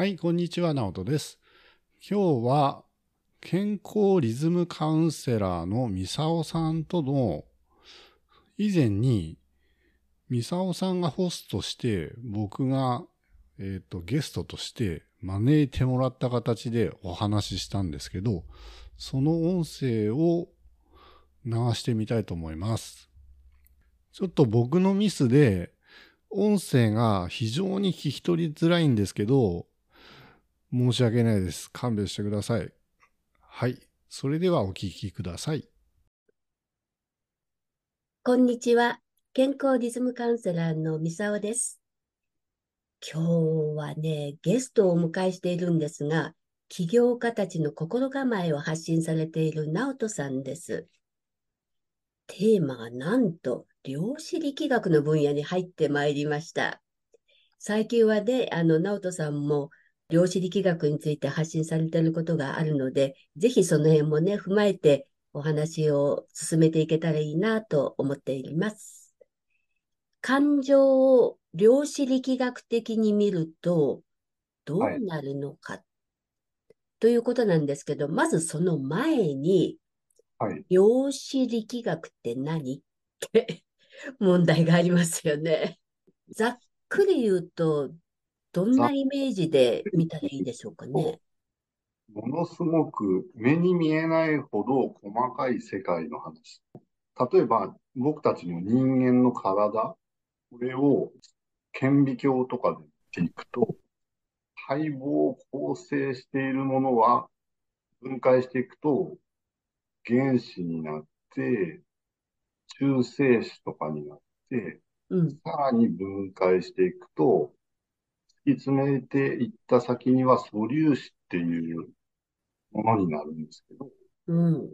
はい、こんにちは、直人です。今日は健康リズムカウンセラーのミサオさんとの以前にミサオさんがホストして僕が、えっとゲストとして招いてもらった形でお話ししたんですけど、その音声を流してみたいと思います。ちょっと僕のミスで音声が非常に聞き取りづらいんですけど、申し訳ないです。勘弁してください。はい。それではお聞きください。こんにちは。健康リズムカウンセラーのミサオです。今日はね、ゲストをお迎えしているんですが、起業家たちの心構えを発信されているナオトさんです。テーマがなんと量子力学の分野に入ってまいりました。最近はね、あの、ナオトさんも量子力学について発信されていることがあるので、ぜひその辺もね、踏まえてお話を進めていけたらいいなと思っています。感情を量子力学的に見るとどうなるのか、ということなんですけど、まずその前に、はい。量子力学って何？って 問題がありますよね。ざっくり言うと、どんなイメージで見たらいいでしょうかね？ものすごく目に見えないほど細かい世界の話。例えば、僕たちの人間の体、これを顕微鏡とかで見ていくと、細胞を構成しているものは分解していくと原子になって、中性子とかになって、うん、さらに分解していくと、突き詰めていった先には素粒子っていうものになるんですけど、うん。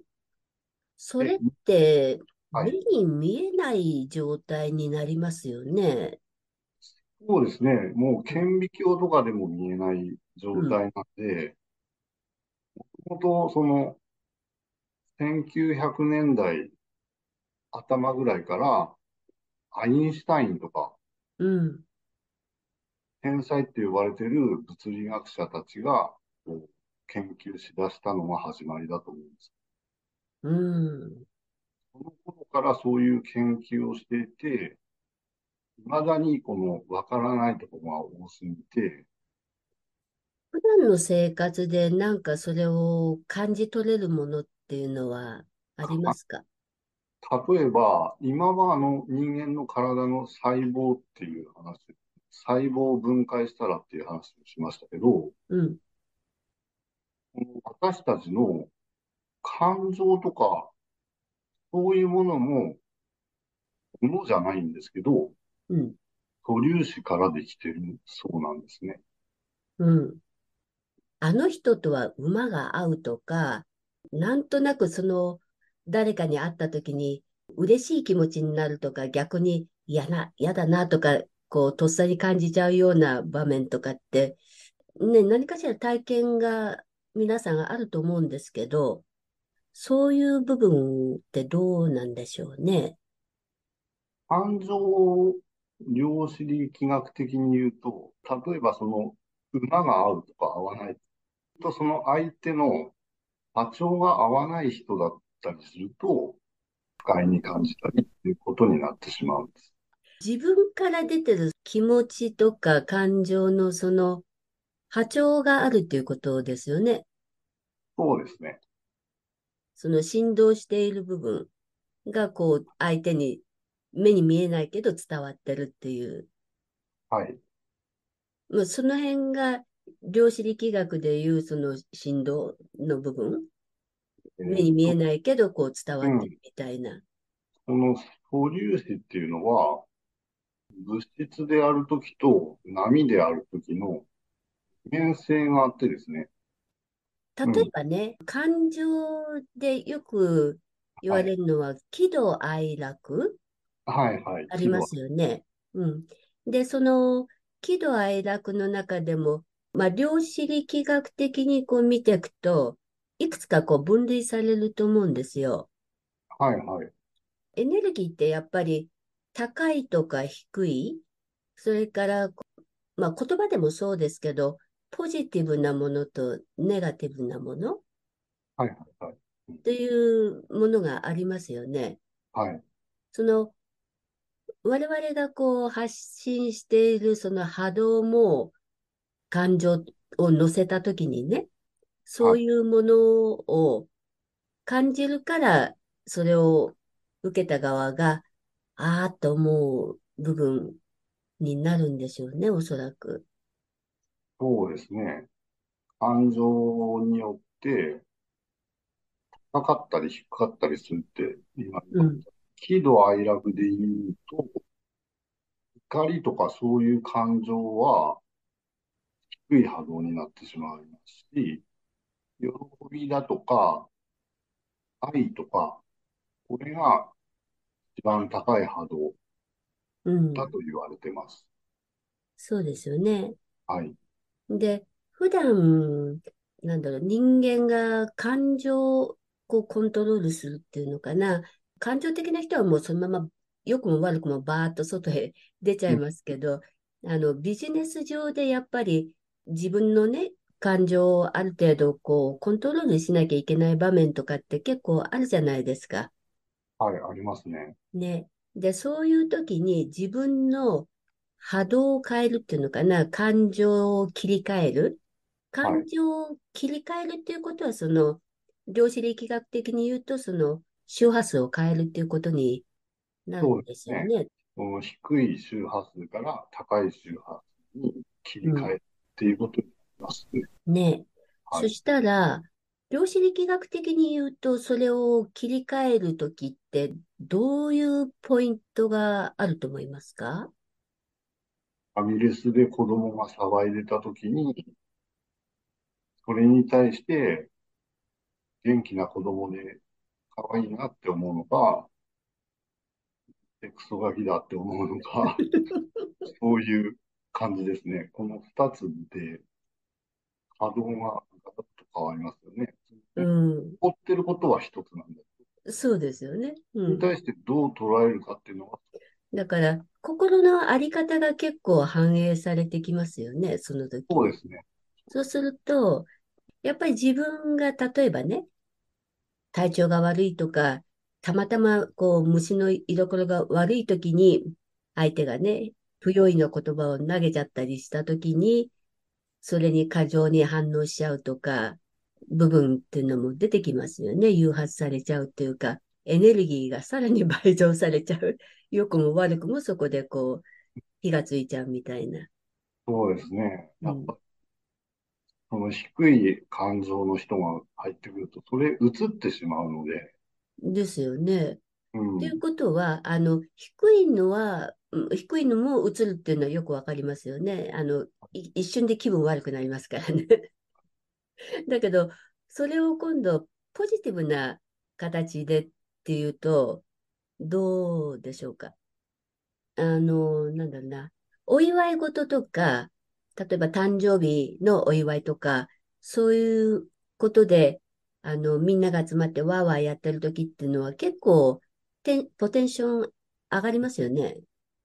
それって、はい。目に見えない状態になりますよね。そうですね、もう顕微鏡とかでも見えない状態なんで、もともとその1900年代頭ぐらいから、アインシュタインとかうん、天才って呼ばれてる物理学者たちが研究しだしたのが始まりだと思うんです。うん、その頃からそういう研究をしていて、未だにこのわからないところが多すぎて、普段の生活でなんかそれを感じ取れるものっていうのはありますか？例えば、今はあの人間の体の細胞っていう話、細胞を分解したらっていう話をしましたけど、うん、私たちの感情とか、そういうものも、ものじゃないんですけど、うん、素粒子からできてるそうなんですね。うん。あの人とは馬が合うとか、なんとなくその誰かに会った時に嬉しい気持ちになるとか、逆に嫌な、嫌だなとか、こう、とっさに感じちゃうような場面とかって、ね、何かしら体験が皆さんあると思うんですけど、そういう部分ってどうなんでしょうね？感情を量子力学的に言うと、例えばその馬が合うとか合わないと、その相手の波長が合わない人だったりすると、不快に感じたりっていうことになってしまうんです。自分から出てる気持ちとか感情のその波長があるっていうことですよね。そうですね。その振動している部分がこう相手に目に見えないけど伝わってるっていう。はい。まあ、その辺が量子力学でいうその振動の部分。目に見えないけどこう伝わってるみたいな。この素粒子っていうのは、物質であるときと波であるときの二面性があってですね。例えばね、感情でよく言われるのは喜怒哀楽はいはい。ありますよね。うん。で、その喜怒哀楽の中でも、まあ、量子力学的にこう見ていくと、いくつかこう分類されると思うんですよ。はいはい。エネルギーってやっぱり高いとか低い、それから、まあ、言葉でもそうですけど、ポジティブなものとネガティブなもの？はいはいはい。っていうものがありますよね。はい。その、我々がこう発信しているその波動も感情を乗せたときにね、そういうものを感じるから、それを受けた側が、ああと思う部分になるんでしょうね、おそらく。そうですね。感情によって、高かったり低かったりするって言いますか。うん。喜怒哀楽で言うと、怒りとかそういう感情は低い波動になってしまいますし、喜びだとか、愛とか、これが一番高い波動うん。だと言われてます。そうですよね。はい。で、普段、なんだろう、人間が感情をこうコントロールするっていうのかな。感情的な人はもうそのまま良くも悪くもバーッと外へ出ちゃいますけど、あの、ビジネス上でやっぱり自分のね、感情をある程度こうコントロールしなきゃいけない場面とかって結構あるじゃないですか。はい、ありますね。ね。で、そういう時に自分の波動を変えるっていうのかな、感情を切り替える？感情を切り替えるっていうことは、その、量子力学的に言うと、その、周波数を変えるっていうことになるんですよね。この低い周波数から高い周波数に切り替えるっていうことになりますね。ね。はい。そしたら、量子力学的に言うと、それを切り替えるときって、どういうポイントがあると思いますか？ファミレスで子供が騒いでたときに、それに対して元気な子供で可愛いなって思うのか、でクソガキだって思うのか、そういう感じですね。この二つで波動がガラッと変わりますよね。うん。起こってることは一つなんだ。そうですよね。うんに。対してどう捉えるかっていうのは、だから、心のあり方が結構反映されてきますよね、その時。そうですね。そうすると、やっぱり自分が例えばね、体調が悪いとか、たまたまこう虫の居所が悪い時に、相手がね、不用意の言葉を投げちゃったりした時に、それに過剰に反応しちゃうとか、部分っていうのも出てきますよね。誘発されちゃうっていうか、エネルギーがさらに倍増されちゃう。良くも悪くもそこでこう、火がついちゃうみたいな。そうですね。うんやっぱ、その低い感情の人が入ってくると、それ映ってしまうので、ですよね。うんということは、あの、低いのは、うん低いのも映るっていうのはよくわかりますよね。あの、い一瞬で気分悪くなりますからね。だけど、それを今度、ポジティブな形でっていうと、どうでしょうか？あの、なんだろうな。お祝い事とか、例えば誕生日のお祝いとか、そういうことで、あの、みんなが集まってワーワーやってる時っていうのは結構ポテンション上がりますよね。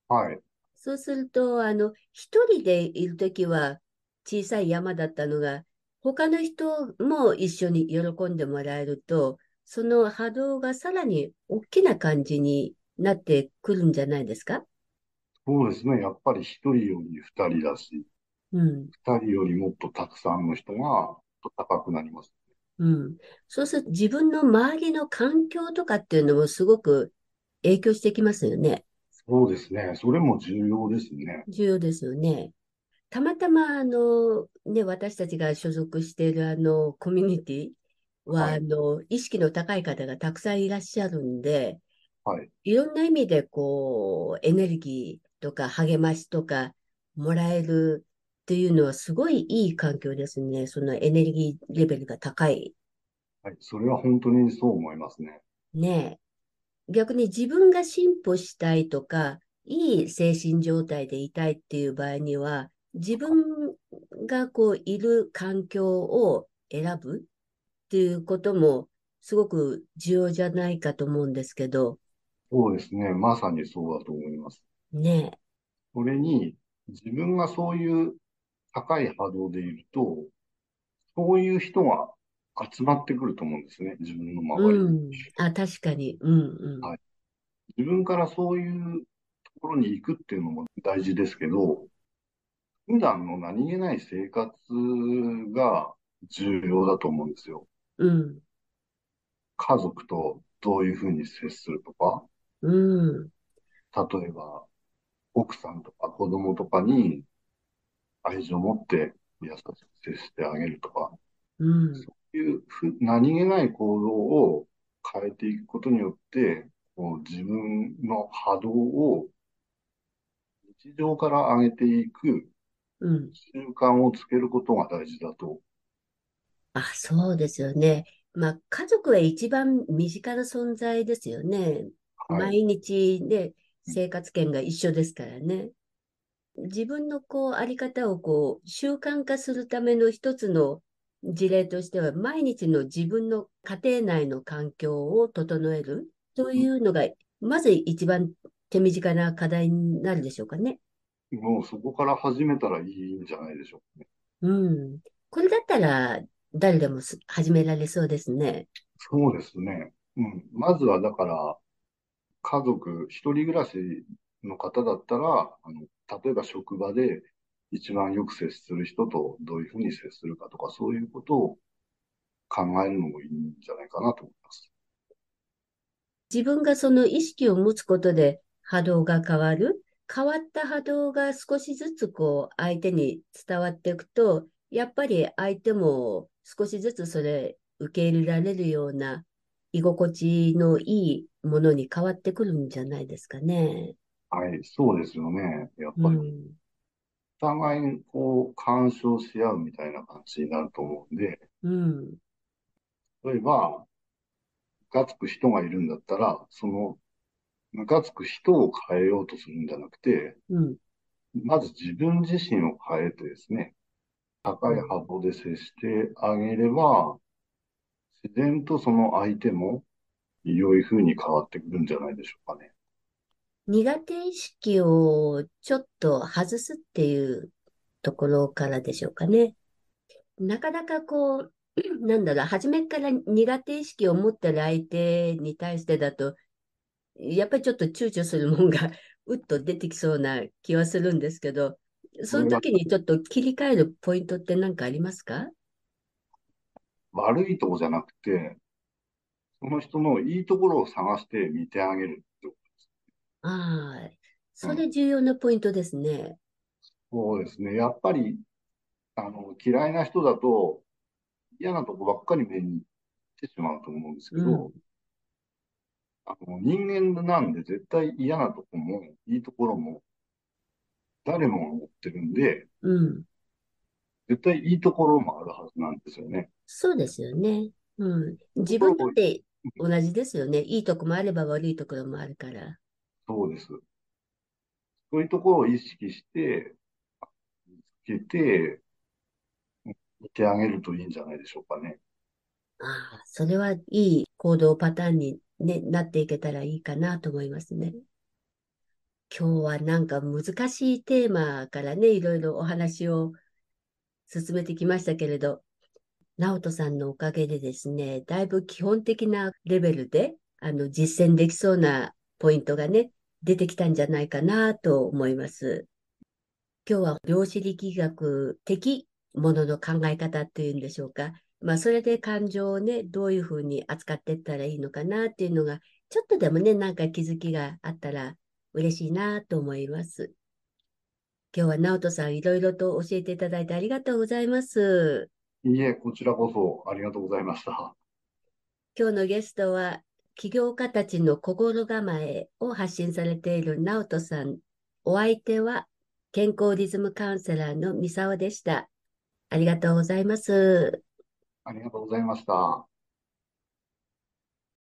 はい。そうすると、あの、一人でいるときは小さい山だったのが、他の人も一緒に喜んでもらえると、その波動がさらに大きな感じになってくるんじゃないですか？そうですね。やっぱり一人より二人だし、うん。二人よりもっとたくさんの人が高くなります。うん。そうすると自分の周りの環境とかっていうのもすごく影響してきますよね。そうですね。それも重要ですね。重要ですよね。たまたま、あの、ね、私たちが所属しているあの、コミュニティは、はいあの、意識の高い方がたくさんいらっしゃるんで、はい。いろんな意味で、こう、エネルギーとか励ましとかもらえるっていうのはすごいいい環境ですね。そのエネルギーレベルが高い。はい。それは本当にそう思いますね。ねえ。逆に自分が進歩したいとか、いい精神状態でいたいっていう場合には、自分がこういる環境を選ぶっていうこともすごく重要じゃないかと思うんですけど、そうですね。まさにそうだと思います。ねそれに、自分がそういう高い波動でいると、そういう人が集まってくると思うんですね、自分の周りに。うん。あ、確かに。うんうん。はい自分からそういうところに行くっていうのも大事ですけど、普段の何気ない生活が重要だと思うんですよ。うん。家族とどういうふうに接するとか、うん。例えば奥さんとか子供とかに愛情を持って優しく接してあげるとか、うん。そういうふ何気ない行動を変えていくことによって、こう自分の波動を日常から上げていくうん。習慣をつけることが大事だと。あ、そうですよね。まあ、家族は一番身近な存在ですよね。はい。毎日ね、生活圏が一緒ですからね。自分のこう、あり方をこう、習慣化するための一つの事例としては、毎日の自分の家庭内の環境を整えるというのが、まず一番手短な課題になるでしょうかね。もうそこから始めたらいいんじゃないでしょうかね。うん。これだったら、誰でもす始められそうですね。そうですね。うん。まずはだから、家族、一人暮らしの方だったら、あの、例えば職場で一番よく接する人とどういうふうに接するかとか、そういうことを考えるのもいいんじゃないかなと思います。自分がその意識を持つことで波動が変わる。変わった波動が少しずつこう相手に伝わっていくと、やっぱり相手も少しずつそれ受け入れられるような居心地のいいものに変わってくるんじゃないですかね。はい、そうですよね。やっうぱり、ん。お互いにこう、干渉し合うみたいな感じになると思うんで、うん。例えば、ムカつく人がいるんだったら、その、ムカつく人を変えようとするんじゃなくて、うん。まず自分自身を変えてですね、高い波動で接してあげれば、自然とその相手も良い風に変わってくるんじゃないでしょうかね。苦手意識をちょっと外すっていうところからでしょうかね。なかなかこう、なんだろう、初めから苦手意識を持ってる相手に対してだと、やっぱりちょっと躊躇するもんが、うっと出てきそうな気はするんですけど、その時にちょっと切り替えるポイントって何かありますか？悪いとこじゃなくて、その人のいいところを探して見てあげるってことです。ああ、それ重要なポイントですね。そうですね。やっぱり、あの、嫌いな人だと嫌なとこばっかり目に行ってしまうと思うんですけど、うんあの、人間なんで絶対嫌なとこもいいところも誰もが持ってるんで、うん。絶対いいところもあるはずなんですよね。そうですよね。うん。自分だって同じですよね。いいとこもあれば悪いところもあるから。そうです。そういうところを意識して、見つけて、見てあげるといいんじゃないでしょうかね。ああ、それはいい行動パターンに、ね、なっていけたらいいかなと思いますね。今日はなんか難しいテーマからね、いろいろお話を進めてきましたけれど、直人さんのおかげでですね、だいぶ基本的なレベルで、あの、実践できそうなポイントがね、出てきたんじゃないかなと思います。今日は量子力学的ものの考え方っていうんでしょうか。まあ、それで感情をね、どういうふうに扱っていったらいいのかなっていうのが、ちょっとでもね、なんか気づきがあったら嬉しいなと思います。今日は直人さんいろいろと教えていただいてありがとうございます。いいえ、こちらこそありがとうございました。今日のゲストは、起業家たちの心構えを発信されている直人さん。お相手は、健康リズムカウンセラーのミサオでした。ありがとうございます。ありがとうございました。